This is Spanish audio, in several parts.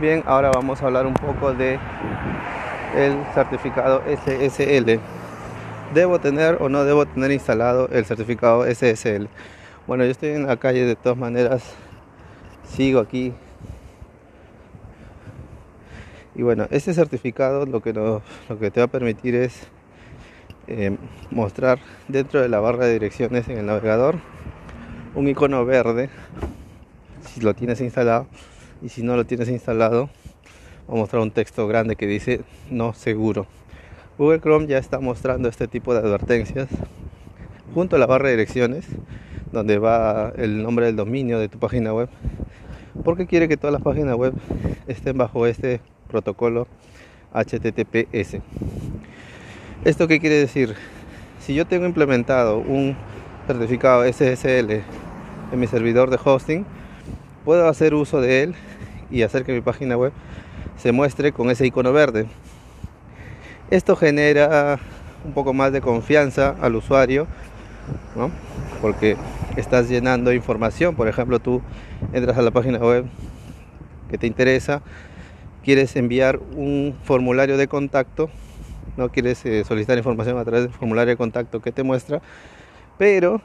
Bien, ahora vamos a hablar un poco de el certificado SSL. ¿Debo tener o no debo tener instalado el certificado SSL? Bueno, yo estoy en la calle de todas maneras, sigo aquí. Y bueno, este certificado lo que, lo que te va a permitir es eh, mostrar dentro de la barra de direcciones en el navegador un icono verde si lo tienes instalado y si no lo tienes instalado voy a mostrar un texto grande que dice no seguro Google Chrome ya está mostrando este tipo de advertencias junto a la barra de direcciones donde va el nombre del dominio de tu página web porque quiere que todas las páginas web estén bajo este protocolo HTTPS ¿esto qué quiere decir? si yo tengo implementado un certificado SSL en mi servidor de hosting puedo hacer uso de él y hacer que mi página web se muestre con ese icono verde. Esto genera un poco más de confianza al usuario, porque estás llenando información. Por ejemplo, tú entras a la página web que te interesa, quieres enviar un formulario de contacto, no quieres eh, solicitar información a través del formulario de contacto que te muestra, pero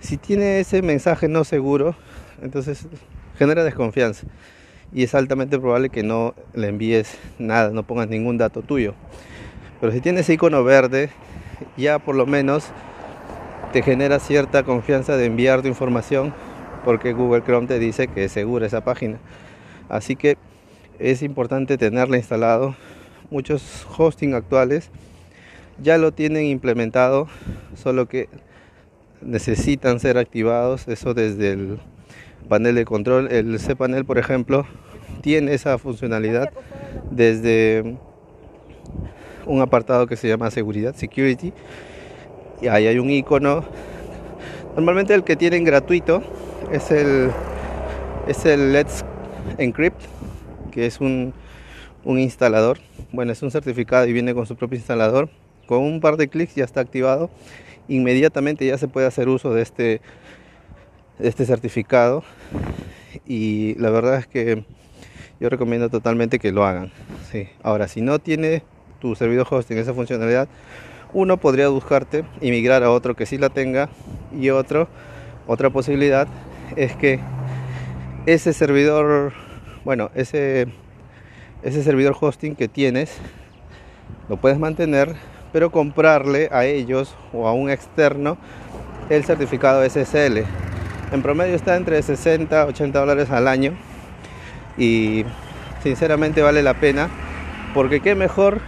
si tiene ese mensaje no seguro, entonces genera desconfianza y es altamente probable que no le envíes nada, no pongas ningún dato tuyo. Pero si tiene ese icono verde, ya por lo menos te genera cierta confianza de enviar tu información porque Google Chrome te dice que es segura esa página. Así que es importante tenerla instalado. Muchos hosting actuales ya lo tienen implementado, solo que necesitan ser activados, eso desde el panel de control. El cPanel, por ejemplo, tiene esa funcionalidad desde un apartado que se llama seguridad, security, y ahí hay un icono. Normalmente el que tienen gratuito es el es el Let's Encrypt, que es un, un instalador. Bueno, es un certificado y viene con su propio instalador. Con un par de clics ya está activado inmediatamente ya se puede hacer uso de este, este certificado y la verdad es que yo recomiendo totalmente que lo hagan. Ahora, si no tiene tu servidor hosting esa funcionalidad, uno podría buscarte y migrar a otro que sí la tenga y otro, otra posibilidad es que ese servidor, bueno, ese, ese servidor hosting que tienes, lo puedes mantener pero comprarle a ellos o a un externo el certificado SSL. En promedio está entre 60 80 dólares al año y sinceramente vale la pena porque qué mejor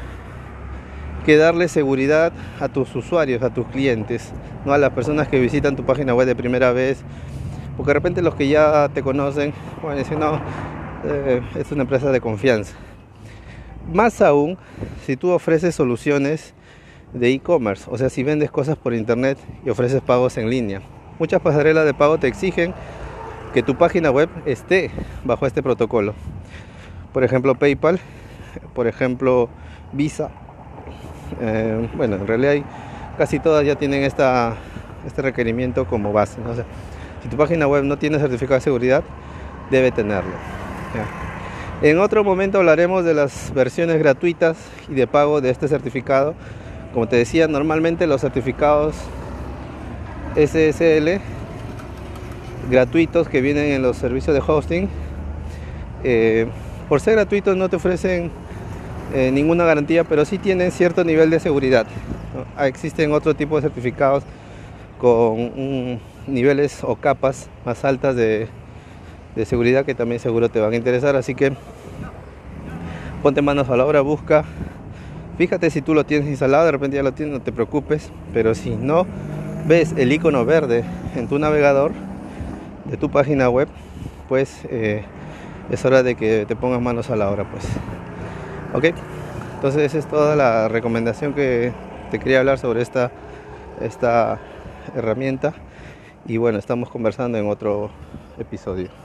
que darle seguridad a tus usuarios, a tus clientes, no a las personas que visitan tu página web de primera vez, porque de repente los que ya te conocen, bueno, dicen, no, eh, es una empresa de confianza. Más aún, si tú ofreces soluciones de e-commerce, o sea, si vendes cosas por internet y ofreces pagos en línea. Muchas pasarelas de pago te exigen que tu página web esté bajo este protocolo. Por ejemplo, PayPal, por ejemplo, Visa. Eh, bueno, en realidad hay, casi todas ya tienen esta, este requerimiento como base. si tu página web no tiene certificado de seguridad, debe tenerlo. En otro momento hablaremos de las versiones gratuitas y de pago de este certificado como te decía, normalmente los certificados SSL gratuitos que vienen en los servicios de hosting, eh, por ser gratuitos no te ofrecen eh, ninguna garantía, pero sí tienen cierto nivel de seguridad. Ah, existen otro tipo de certificados con niveles o capas más altas de, de seguridad que también seguro te van a interesar, así que ponte manos a la obra, busca Fíjate si tú lo tienes instalado, de repente ya lo tienes, no te preocupes. Pero si no ves el icono verde en tu navegador de tu página web, pues eh, es hora de que te pongas manos a la obra. Pues. Ok, entonces esa es toda la recomendación que te quería hablar sobre esta, esta herramienta. Y bueno, estamos conversando en otro episodio.